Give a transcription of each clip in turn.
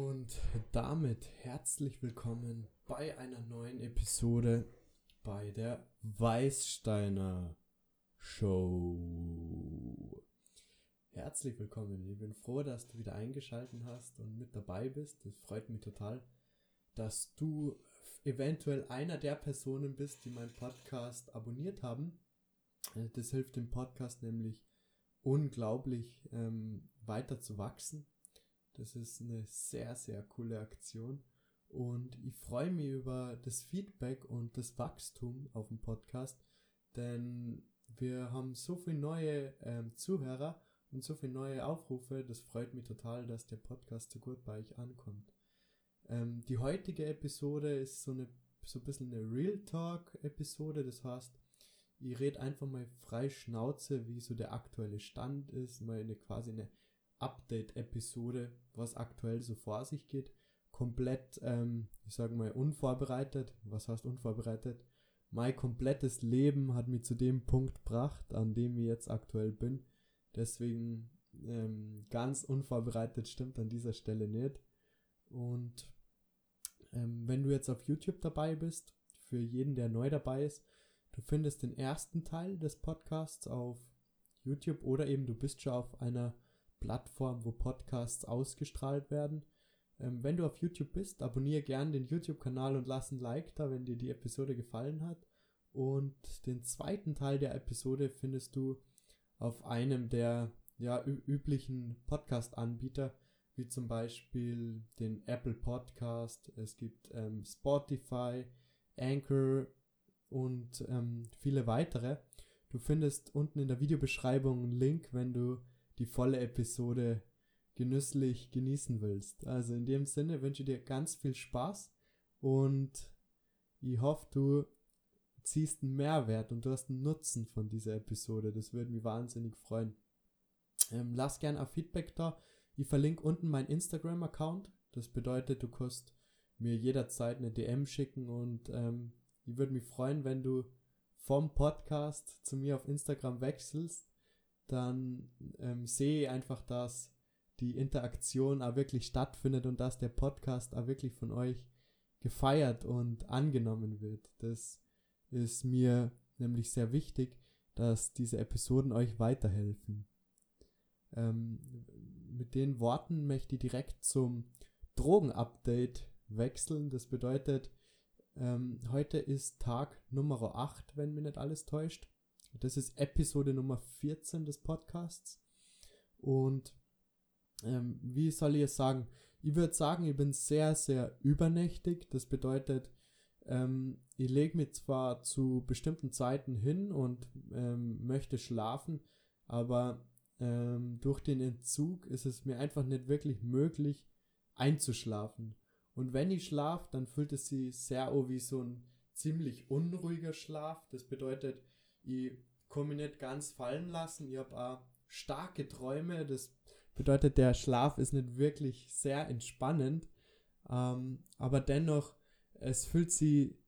Und damit herzlich willkommen bei einer neuen Episode bei der Weißsteiner Show. Herzlich willkommen. Ich bin froh, dass du wieder eingeschaltet hast und mit dabei bist. Es freut mich total, dass du eventuell einer der Personen bist, die meinen Podcast abonniert haben. Das hilft dem Podcast nämlich unglaublich ähm, weiter zu wachsen das ist eine sehr, sehr coole Aktion. Und ich freue mich über das Feedback und das Wachstum auf dem Podcast, denn wir haben so viele neue ähm, Zuhörer und so viele neue Aufrufe. Das freut mich total, dass der Podcast so gut bei euch ankommt. Ähm, die heutige Episode ist so eine so ein bisschen eine Real Talk Episode. Das heißt, ich rede einfach mal frei Schnauze, wie so der aktuelle Stand ist, mal eine quasi eine Update-Episode, was aktuell so vor sich geht. Komplett, ähm, ich sage mal, unvorbereitet. Was heißt unvorbereitet? Mein komplettes Leben hat mich zu dem Punkt gebracht, an dem ich jetzt aktuell bin. Deswegen ähm, ganz unvorbereitet stimmt an dieser Stelle nicht. Und ähm, wenn du jetzt auf YouTube dabei bist, für jeden, der neu dabei ist, du findest den ersten Teil des Podcasts auf YouTube oder eben du bist schon auf einer Plattform, wo Podcasts ausgestrahlt werden. Ähm, wenn du auf YouTube bist, abonniere gern den YouTube-Kanal und lass ein Like da, wenn dir die Episode gefallen hat. Und den zweiten Teil der Episode findest du auf einem der ja, üblichen Podcast-Anbieter, wie zum Beispiel den Apple Podcast, es gibt ähm, Spotify, Anchor und ähm, viele weitere. Du findest unten in der Videobeschreibung einen Link, wenn du die volle Episode genüsslich genießen willst. Also in dem Sinne wünsche ich dir ganz viel Spaß und ich hoffe, du ziehst einen Mehrwert und du hast einen Nutzen von dieser Episode. Das würde mich wahnsinnig freuen. Ähm, lass gerne ein Feedback da. Ich verlinke unten meinen Instagram-Account. Das bedeutet, du kannst mir jederzeit eine DM schicken und ähm, ich würde mich freuen, wenn du vom Podcast zu mir auf Instagram wechselst dann ähm, sehe ich einfach, dass die Interaktion auch wirklich stattfindet und dass der Podcast auch wirklich von euch gefeiert und angenommen wird. Das ist mir nämlich sehr wichtig, dass diese Episoden euch weiterhelfen. Ähm, mit den Worten möchte ich direkt zum Drogenupdate wechseln. Das bedeutet, ähm, heute ist Tag Nummer 8, wenn mir nicht alles täuscht. Das ist Episode Nummer 14 des Podcasts. Und ähm, wie soll ich es sagen? Ich würde sagen, ich bin sehr, sehr übernächtig. Das bedeutet, ähm, ich lege mich zwar zu bestimmten Zeiten hin und ähm, möchte schlafen, aber ähm, durch den Entzug ist es mir einfach nicht wirklich möglich einzuschlafen. Und wenn ich schlafe, dann fühlt es sich sehr an wie so ein ziemlich unruhiger Schlaf. Das bedeutet, ich kann mich nicht ganz fallen lassen. Ich habe auch starke Träume. Das bedeutet, der Schlaf ist nicht wirklich sehr entspannend. Ähm, aber dennoch, es fühlt sich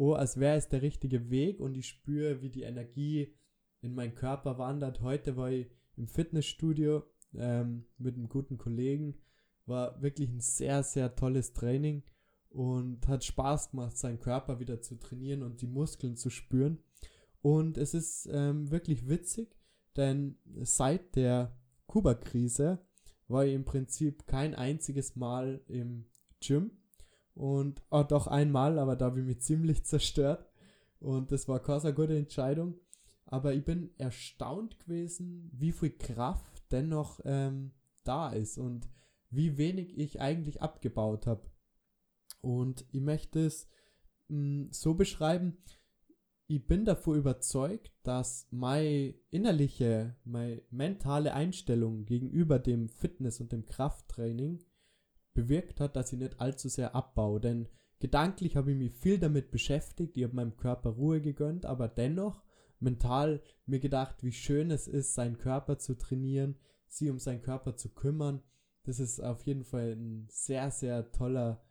oh, als wäre es der richtige Weg und ich spüre, wie die Energie in meinen Körper wandert. Heute war ich im Fitnessstudio ähm, mit einem guten Kollegen. War wirklich ein sehr, sehr tolles Training und hat Spaß gemacht, seinen Körper wieder zu trainieren und die Muskeln zu spüren. Und es ist ähm, wirklich witzig, denn seit der Kuba-Krise war ich im Prinzip kein einziges Mal im Gym. Und oh, doch einmal, aber da habe ich mich ziemlich zerstört. Und das war keine gute Entscheidung. Aber ich bin erstaunt gewesen, wie viel Kraft dennoch ähm, da ist und wie wenig ich eigentlich abgebaut habe. Und ich möchte es mh, mm, so beschreiben, ich bin davor überzeugt, dass meine innerliche, meine mentale Einstellung gegenüber dem Fitness und dem Krafttraining bewirkt hat, dass ich nicht allzu sehr abbaue. Denn gedanklich habe ich mich viel damit beschäftigt, ich habe meinem Körper Ruhe gegönnt, aber dennoch mental mir gedacht, wie schön es ist, seinen Körper zu trainieren, sie um seinen Körper zu kümmern. Das ist auf jeden Fall ein sehr, sehr toller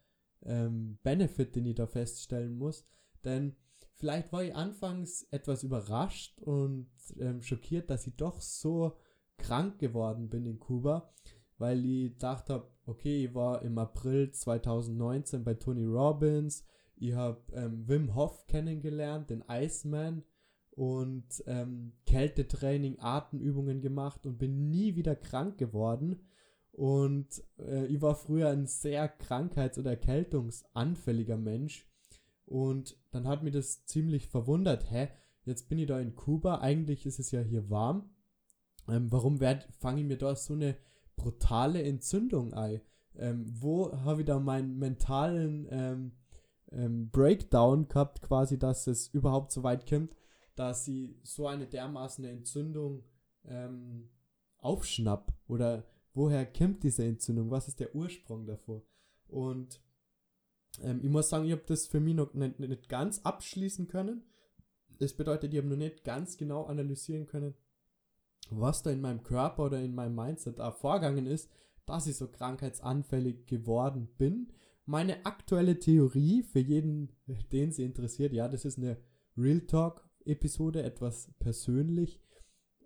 ähm, Benefit, den ich da feststellen muss. Denn Vielleicht war ich anfangs etwas überrascht und ähm, schockiert, dass ich doch so krank geworden bin in Kuba, weil ich gedacht habe, okay, ich war im April 2019 bei Tony Robbins, ich habe ähm, Wim Hof kennengelernt, den Iceman und ähm, Kältetraining, Atemübungen gemacht und bin nie wieder krank geworden. Und äh, ich war früher ein sehr krankheits- oder erkältungsanfälliger Mensch. Und dann hat mich das ziemlich verwundert. Hä, jetzt bin ich da in Kuba, eigentlich ist es ja hier warm. Ähm, warum fange ich mir da so eine brutale Entzündung ein? Ähm, wo habe ich da meinen mentalen ähm, ähm, Breakdown gehabt, quasi, dass es überhaupt so weit kommt, dass sie so eine dermaßen Entzündung ähm, aufschnapp? Oder woher kommt diese Entzündung? Was ist der Ursprung davor? Und ähm, ich muss sagen, ich habe das für mich noch nicht, nicht ganz abschließen können. Das bedeutet, ich habe noch nicht ganz genau analysieren können, was da in meinem Körper oder in meinem Mindset da vorgegangen ist, dass ich so krankheitsanfällig geworden bin. Meine aktuelle Theorie für jeden, den sie interessiert, ja, das ist eine Real Talk Episode, etwas persönlich.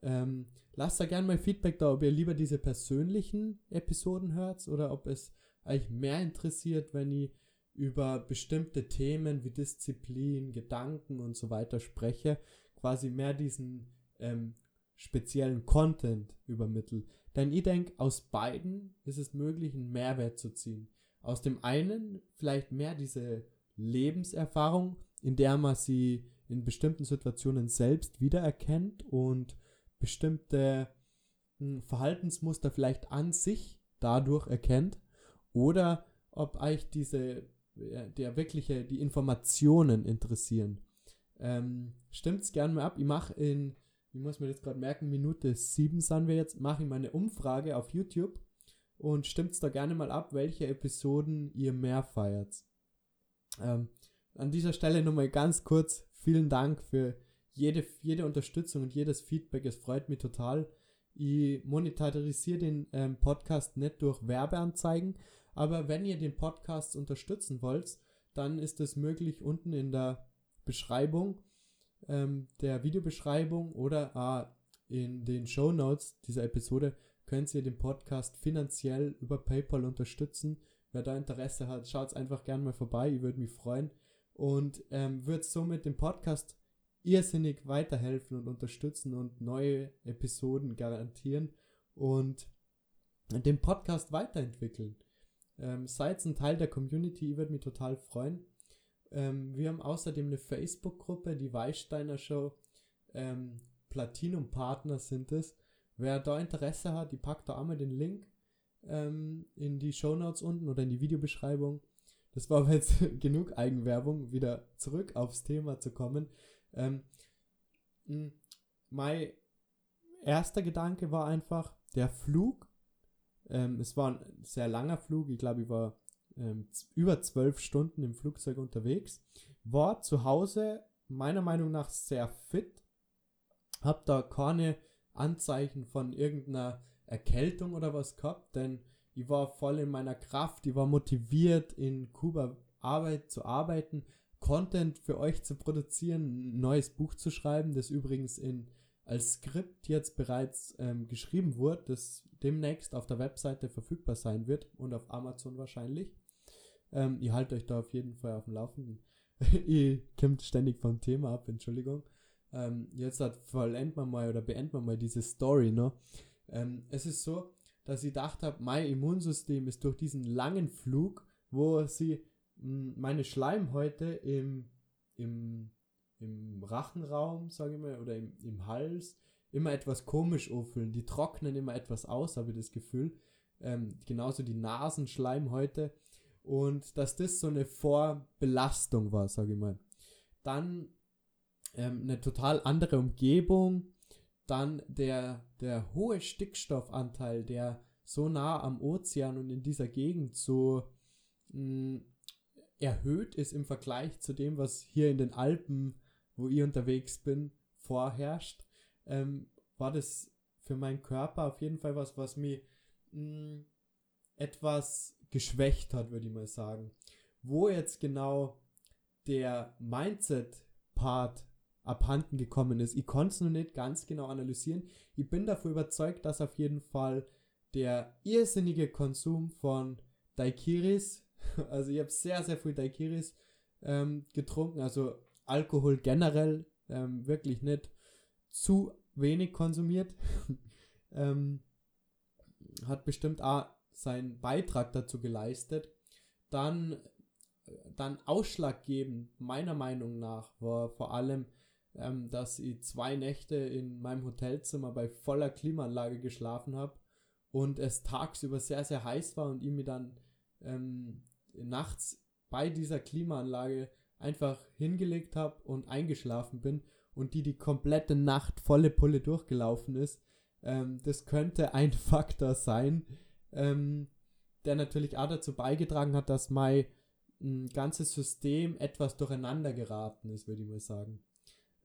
Ähm, lasst da gerne mal Feedback da, ob ihr lieber diese persönlichen Episoden hört oder ob es euch mehr interessiert, wenn ich über bestimmte Themen wie Disziplin, Gedanken und so weiter spreche, quasi mehr diesen ähm, speziellen Content übermittel. Denn ich denke, aus beiden ist es möglich, einen Mehrwert zu ziehen. Aus dem einen vielleicht mehr diese Lebenserfahrung, in der man sie in bestimmten Situationen selbst wiedererkennt und bestimmte hm, Verhaltensmuster vielleicht an sich dadurch erkennt oder ob euch diese der wirkliche die Informationen interessieren. Ähm, stimmt's gerne mal ab. Ich mache in ich muss mir jetzt gerade merken, Minute 7 sind wir jetzt, mache ich meine Umfrage auf YouTube und stimmt's da gerne mal ab, welche Episoden ihr mehr feiert. Ähm, an dieser Stelle nochmal ganz kurz vielen Dank für jede, jede Unterstützung und jedes Feedback. Es freut mich total. Ich monetarisiere den ähm, Podcast nicht durch Werbeanzeigen, aber wenn ihr den Podcast unterstützen wollt, dann ist es möglich unten in der Beschreibung ähm, der Videobeschreibung oder äh, in den Show Notes dieser Episode könnt ihr den Podcast finanziell über PayPal unterstützen. Wer da Interesse hat, schaut einfach gerne mal vorbei. Ich würde mich freuen und ähm, wird somit dem Podcast irrsinnig weiterhelfen und unterstützen und neue Episoden garantieren und den Podcast weiterentwickeln. Ähm, seid ein Teil der Community, ich würde mich total freuen. Ähm, wir haben außerdem eine Facebook-Gruppe, die Weißsteiner Show. Ähm, Platinum-Partner sind es. Wer da Interesse hat, die packt da einmal den Link ähm, in die Show Notes unten oder in die Videobeschreibung. Das war aber jetzt genug Eigenwerbung, wieder zurück aufs Thema zu kommen. Ähm, mein erster Gedanke war einfach, der Flug, ähm, es war ein sehr langer Flug, ich glaube, ich war ähm, über zwölf Stunden im Flugzeug unterwegs, war zu Hause meiner Meinung nach sehr fit, hab da keine Anzeichen von irgendeiner Erkältung oder was gehabt, denn ich war voll in meiner Kraft, ich war motiviert, in Kuba Arbeit zu arbeiten, Content für euch zu produzieren, ein neues Buch zu schreiben, das übrigens in als Skript jetzt bereits ähm, geschrieben wurde, das demnächst auf der Webseite verfügbar sein wird und auf Amazon wahrscheinlich. Ähm, ihr haltet euch da auf jeden Fall auf dem Laufenden. ihr kommt ständig vom Thema ab, Entschuldigung. Ähm, jetzt hat vollenden wir mal oder beenden wir mal diese Story, ne? Ähm, es ist so, dass ich gedacht habe, mein Immunsystem ist durch diesen langen Flug, wo sie mh, meine Schleimhäute im, im, im Rachenraum, sage ich mal, oder im, im Hals immer etwas komisch auffüllen. Die trocknen immer etwas aus, habe ich das Gefühl. Ähm, genauso die Nasenschleimhäute. Und dass das so eine Vorbelastung war, sage ich mal. Dann ähm, eine total andere Umgebung, dann der, der hohe Stickstoffanteil, der so nah am Ozean und in dieser Gegend so mh, mm, erhöht ist im Vergleich zu dem, was hier in den Alpen, wo ich unterwegs bin, vorherrscht, ähm, war das für meinen Körper auf jeden Fall was, was mich mh, mm, etwas geschwächt hat, würde ich mal sagen. Wo jetzt genau der Mindset-Part abhanden gekommen ist. Ich konnte es noch nicht ganz genau analysieren. Ich bin dafür überzeugt, dass auf jeden Fall der irrsinnige Konsum von Daiquiris. Also ich habe sehr, sehr viel Daiquiris ähm, getrunken. Also Alkohol generell ähm, wirklich nicht zu wenig konsumiert. ähm, hat bestimmt auch seinen Beitrag dazu geleistet. Dann, dann ausschlaggebend, meiner Meinung nach, war vor allem, ähm, dass ich zwei Nächte in meinem Hotelzimmer bei voller Klimaanlage geschlafen habe und es tagsüber sehr, sehr heiß war und ich mir dann ähm, nachts bei dieser Klimaanlage einfach hingelegt habe und eingeschlafen bin und die die komplette Nacht volle Pulle durchgelaufen ist. Ähm, das könnte ein Faktor sein, ähm, der natürlich auch dazu beigetragen hat, dass mein m, ganzes System etwas durcheinander geraten ist, würde ich mal sagen.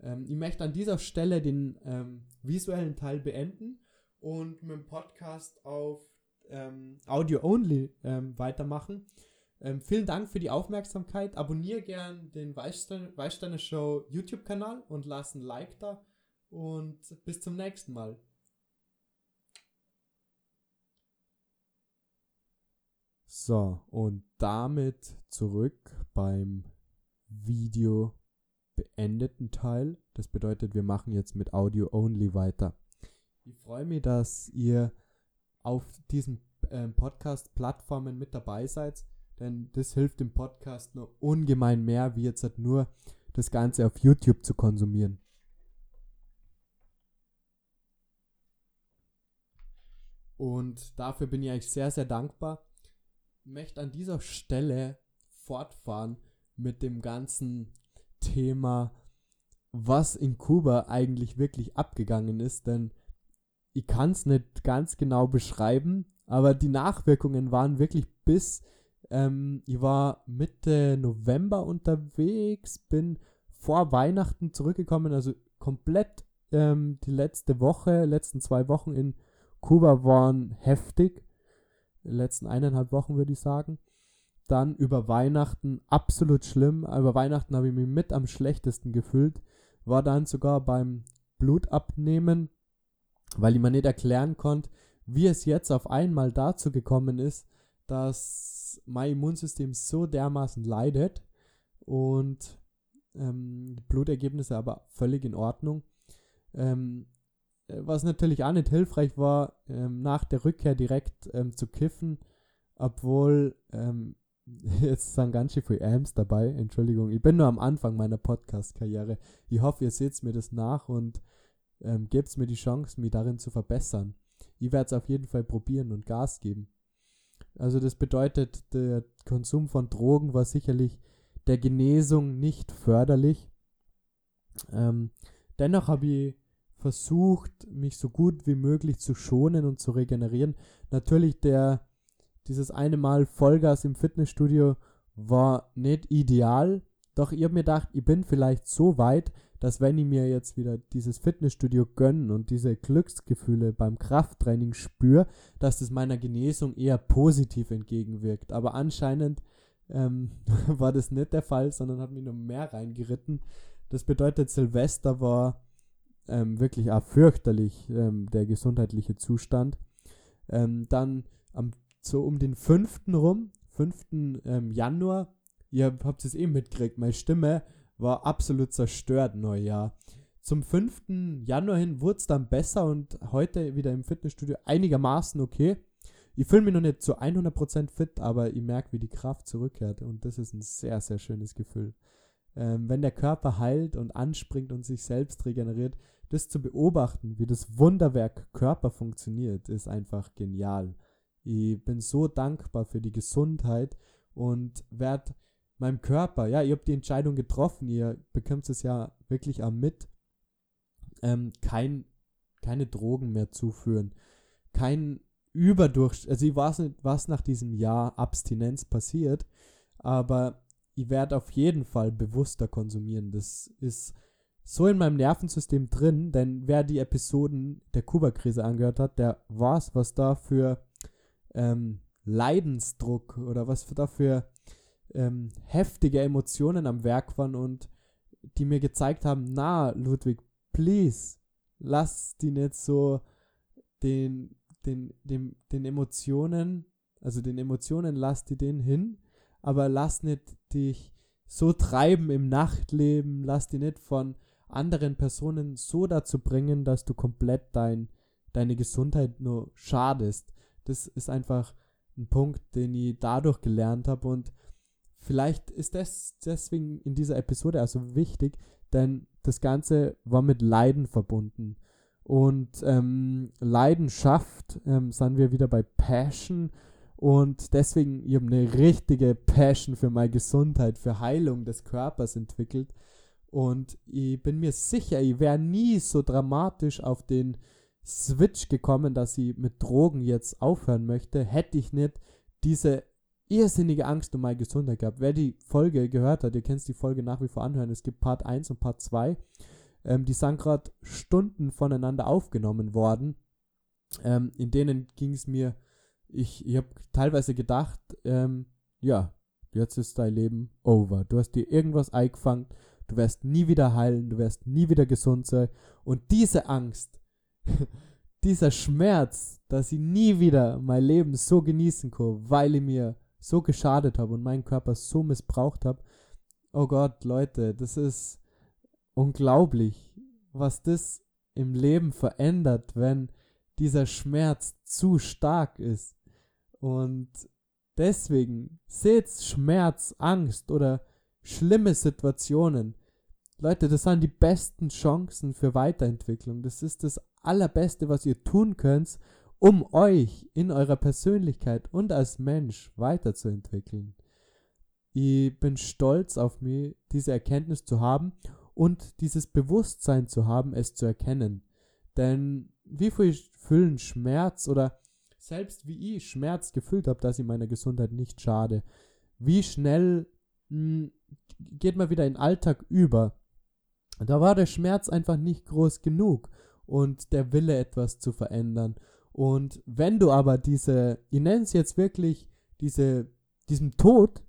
Ähm, ich möchte an dieser Stelle den ähm, visuellen Teil beenden und mit dem Podcast auf ähm, Audio Only ähm, weitermachen. Ähm, vielen Dank für die Aufmerksamkeit. Abonniere gern den Weißsteiner Show YouTube-Kanal und lass ein Like da. Und bis zum nächsten Mal. So, und damit zurück beim Video beendeten Teil. Das bedeutet, wir machen jetzt mit Audio Only weiter. Ich freue mich, dass ihr auf diesen äh, Podcast-Plattformen mit dabei seid, denn das hilft dem Podcast nur ungemein mehr, wie jetzt halt nur das Ganze auf YouTube zu konsumieren. Und dafür bin ich eigentlich sehr, sehr dankbar. Ich möchte an dieser Stelle fortfahren mit dem ganzen Thema, was in Kuba eigentlich wirklich abgegangen ist, denn ich kann es nicht ganz genau beschreiben, aber die Nachwirkungen waren wirklich bis, ähm, ich war Mitte November unterwegs, bin vor Weihnachten zurückgekommen, also komplett ähm, die letzte Woche, letzten zwei Wochen in Kuba waren heftig. Die letzten eineinhalb Wochen würde ich sagen. Dann über Weihnachten absolut schlimm. Über Weihnachten habe ich mich mit am schlechtesten gefühlt. War dann sogar beim Blutabnehmen, weil ich mir nicht erklären konnte, wie es jetzt auf einmal dazu gekommen ist, dass mein Immunsystem so dermaßen leidet und ähm, Blutergebnisse aber völlig in Ordnung. Ähm, was natürlich auch nicht hilfreich war, ähm, nach der Rückkehr direkt ähm, zu kiffen, obwohl ähm, jetzt sind ganz schön viele Amps dabei. Entschuldigung, ich bin nur am Anfang meiner Podcast-Karriere. Ich hoffe, ihr seht mir das nach und ähm, gebt mir die Chance, mich darin zu verbessern. Ich werde es auf jeden Fall probieren und Gas geben. Also das bedeutet, der Konsum von Drogen war sicherlich der Genesung nicht förderlich. Ähm, dennoch habe ich versucht, mich so gut wie möglich zu schonen und zu regenerieren. Natürlich der dieses eine Mal Vollgas im Fitnessstudio war nicht ideal, doch ich habe mir gedacht, ich bin vielleicht so weit, dass wenn ich mir jetzt wieder dieses Fitnessstudio gönne und diese Glücksgefühle beim Krafttraining spüre, dass das meiner Genesung eher positiv entgegenwirkt. Aber anscheinend ähm, war das nicht der Fall, sondern hat mich noch mehr reingeritten. Das bedeutet, Silvester war ähm, wirklich auch fürchterlich, ähm, der gesundheitliche Zustand. Ähm, dann am, so um den 5. rum, 5. Ähm, Januar, ihr habt es eben mitgekriegt, meine Stimme war absolut zerstört Neujahr. Zum 5. Januar hin wurde es dann besser und heute wieder im Fitnessstudio einigermaßen okay. Ich fühle mich noch nicht zu 100% fit, aber ich merke, wie die Kraft zurückkehrt und das ist ein sehr, sehr schönes Gefühl. Ähm, wenn der Körper heilt und anspringt und sich selbst regeneriert, das zu beobachten, wie das Wunderwerk Körper funktioniert, ist einfach genial. Ich bin so dankbar für die Gesundheit und werde meinem Körper, ja, ihr habt die Entscheidung getroffen, ihr bekommt es ja wirklich am mit, ähm, kein, keine Drogen mehr zuführen, kein Überdurch, also ich weiß nicht, was nach diesem Jahr Abstinenz passiert, aber ich werde auf jeden Fall bewusster konsumieren. Das ist so in meinem Nervensystem drin, denn wer die Episoden der Kuba-Krise angehört hat, der weiß, was da für ähm, Leidensdruck oder was da ähm, heftige Emotionen am Werk waren und die mir gezeigt haben, na, Ludwig, please, lass die nicht so den den, dem, den Emotionen, also den Emotionen lass die den hin, aber lass nicht dich so treiben im Nachtleben, lass die nicht von anderen Personen so dazu bringen, dass du komplett dein, deine Gesundheit nur schadest. Das ist einfach ein Punkt, den ich dadurch gelernt habe und vielleicht ist das deswegen in dieser Episode also wichtig, denn das Ganze war mit Leiden verbunden. Und ähm, Leidenschaft ähm, sind wir wieder bei Passion und deswegen, ich habe eine richtige Passion für meine Gesundheit, für Heilung des Körpers entwickelt. Und ich bin mir sicher, ich wäre nie so dramatisch auf den Switch gekommen, dass ich mit Drogen jetzt aufhören möchte, hätte ich nicht diese irrsinnige Angst um meine Gesundheit gehabt. Wer die Folge gehört hat, ihr kennt die Folge nach wie vor anhören. Es gibt Part 1 und Part 2. Ähm, die sind gerade Stunden voneinander aufgenommen worden. Ähm, in denen ging es mir ich, ich habe teilweise gedacht, ähm, ja, jetzt ist dein Leben over. Du hast dir irgendwas eingefangen, du wirst nie wieder heilen, du wirst nie wieder gesund sein. Und diese Angst, dieser Schmerz, dass ich nie wieder mein Leben so genießen kann, weil ich mir so geschadet habe und meinen Körper so missbraucht habe. Oh Gott, Leute, das ist unglaublich, was das im Leben verändert, wenn dieser Schmerz zu stark ist. Und deswegen seht Schmerz, Angst oder schlimme Situationen. Leute, das sind die besten Chancen für Weiterentwicklung. Das ist das Allerbeste, was ihr tun könnt, um euch in eurer Persönlichkeit und als Mensch weiterzuentwickeln. Ich bin stolz auf mich, diese Erkenntnis zu haben und dieses Bewusstsein zu haben, es zu erkennen. Denn wie viel füllen Schmerz oder selbst wie ich Schmerz gefühlt habe, dass ich meiner Gesundheit nicht schade, wie schnell mh, hm, geht man wieder in den Alltag über. Da war der Schmerz einfach nicht groß genug und der Wille etwas zu verändern. Und wenn du aber diese, ich nenne es jetzt wirklich, diese, diesem Tod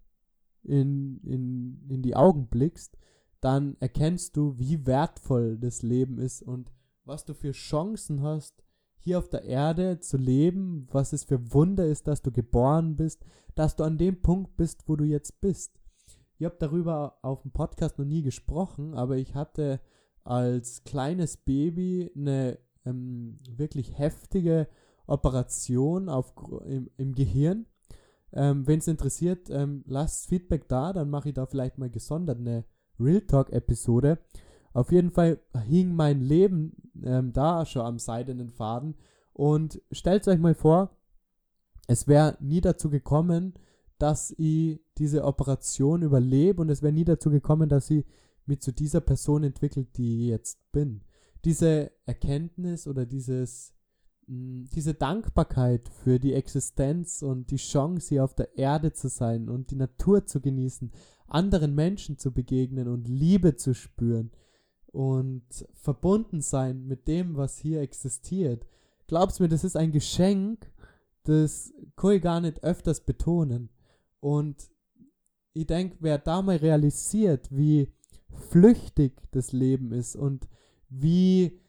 in, in, in die Augen blickst, dann erkennst du, wie wertvoll das Leben ist und was du für Chancen hast, hier auf der Erde zu leben, was es für Wunder ist, dass du geboren bist, dass du an dem Punkt bist, wo du jetzt bist. Ich habe darüber auf dem Podcast noch nie gesprochen, aber ich hatte als kleines Baby eine ähm, wirklich heftige Operation auf, im, im Gehirn. Ähm, Wenn es interessiert, ähm, lasst Feedback da, dann mache ich da vielleicht mal gesondert eine Real Talk-Episode. Auf jeden Fall hing mein Leben ähm, da schon am seidenen Faden. Und stellt euch mal vor, es wäre nie dazu gekommen, dass ich diese Operation überlebe und es wäre nie dazu gekommen, dass ich mich zu dieser Person entwickelt, die ich jetzt bin. Diese Erkenntnis oder dieses, mh, hm, diese Dankbarkeit für die Existenz und die Chance, hier auf der Erde zu sein und die Natur zu genießen, anderen Menschen zu begegnen und Liebe zu spüren, und verbunden sein mit dem, was hier existiert. Glaubst mir, das ist ein Geschenk, das kann ich gar nicht öfters betonen. Und ich denke, wer da mal realisiert, wie flüchtig das Leben ist und wie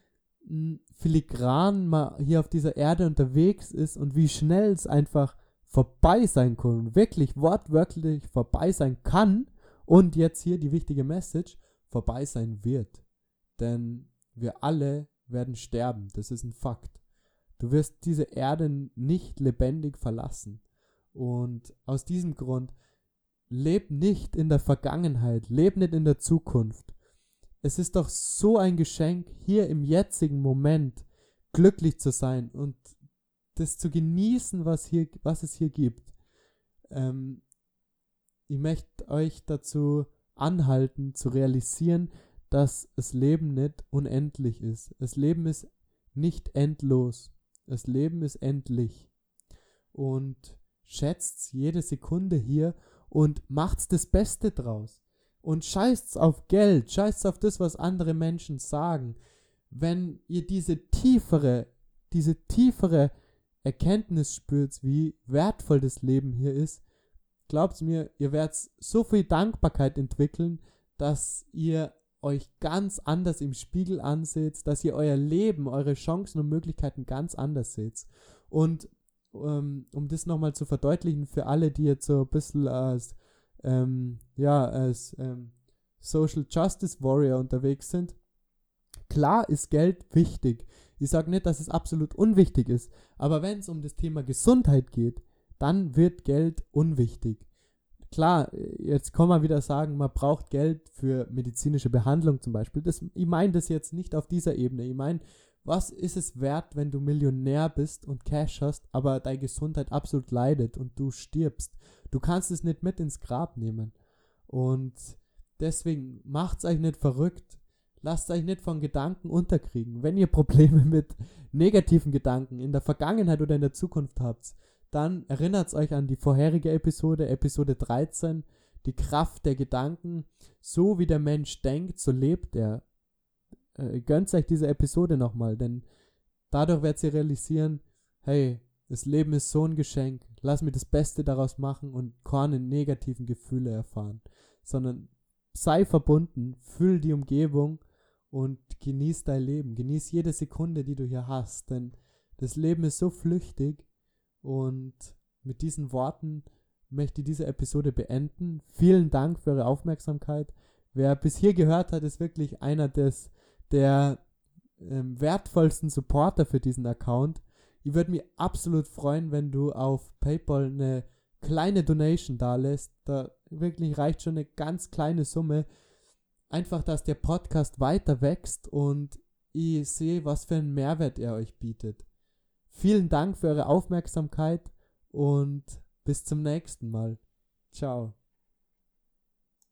filigran man hier auf dieser Erde unterwegs ist und wie schnell es einfach vorbei sein kann, wirklich wortwörtlich vorbei sein kann und jetzt hier die wichtige Message, vorbei sein wird. Denn wir alle werden sterben, das ist ein Fakt. Du wirst diese Erde nicht lebendig verlassen. Und aus diesem Grund, leb nicht in der Vergangenheit, leb nicht in der Zukunft. Es ist doch so ein Geschenk, hier im jetzigen Moment glücklich zu sein und das zu genießen, was, hier, was es hier gibt. Ähm, ich möchte euch dazu anhalten, zu realisieren, dass das Leben nicht unendlich ist. Das Leben ist nicht endlos. Das Leben ist endlich. Und schätzt jede Sekunde hier und macht's das Beste draus. Und scheißt's auf Geld, scheißt's auf das, was andere Menschen sagen. Wenn ihr diese tiefere, diese tiefere Erkenntnis spürt, wie wertvoll das Leben hier ist, glaubt mir, ihr werdet so viel Dankbarkeit entwickeln, dass ihr euch ganz anders im Spiegel anseht, dass ihr euer Leben, eure Chancen und Möglichkeiten ganz anders seht. Und ähm, um das nochmal zu verdeutlichen für alle, die jetzt so ein bisschen als, ähm, ja, als ähm, Social Justice Warrior unterwegs sind, klar ist Geld wichtig. Ich sage nicht, dass es absolut unwichtig ist, aber wenn es um das Thema Gesundheit geht, dann wird Geld unwichtig. Klar, jetzt kann man wieder sagen, man braucht Geld für medizinische Behandlung zum Beispiel. Das, ich meine das jetzt nicht auf dieser Ebene. Ich meine, was ist es wert, wenn du Millionär bist und Cash hast, aber deine Gesundheit absolut leidet und du stirbst? Du kannst es nicht mit ins Grab nehmen. Und deswegen macht's euch nicht verrückt. Lasst euch nicht von Gedanken unterkriegen. Wenn ihr Probleme mit negativen Gedanken in der Vergangenheit oder in der Zukunft habt, dann erinnert euch an die vorherige Episode, Episode 13, die Kraft der Gedanken. So wie der Mensch denkt, so lebt er. Äh, gönnt euch diese Episode nochmal, denn dadurch werdet ihr realisieren, hey, das Leben ist so ein Geschenk, lass mir das Beste daraus machen und keine negativen Gefühle erfahren, sondern sei verbunden, füll die Umgebung und genieß dein Leben, genieß jede Sekunde, die du hier hast, denn das Leben ist so flüchtig und mit diesen Worten möchte ich diese Episode beenden. Vielen Dank für eure Aufmerksamkeit. Wer bis hier gehört hat, ist wirklich einer des der ähm, wertvollsten Supporter für diesen Account. Ich würde mich absolut freuen, wenn du auf PayPal eine kleine Donation da lässt. Da wirklich reicht schon eine ganz kleine Summe. Einfach, dass der Podcast weiter wächst und ich sehe, was für einen Mehrwert er euch bietet. Vielen Dank für eure Aufmerksamkeit und bis zum nächsten Mal. Ciao.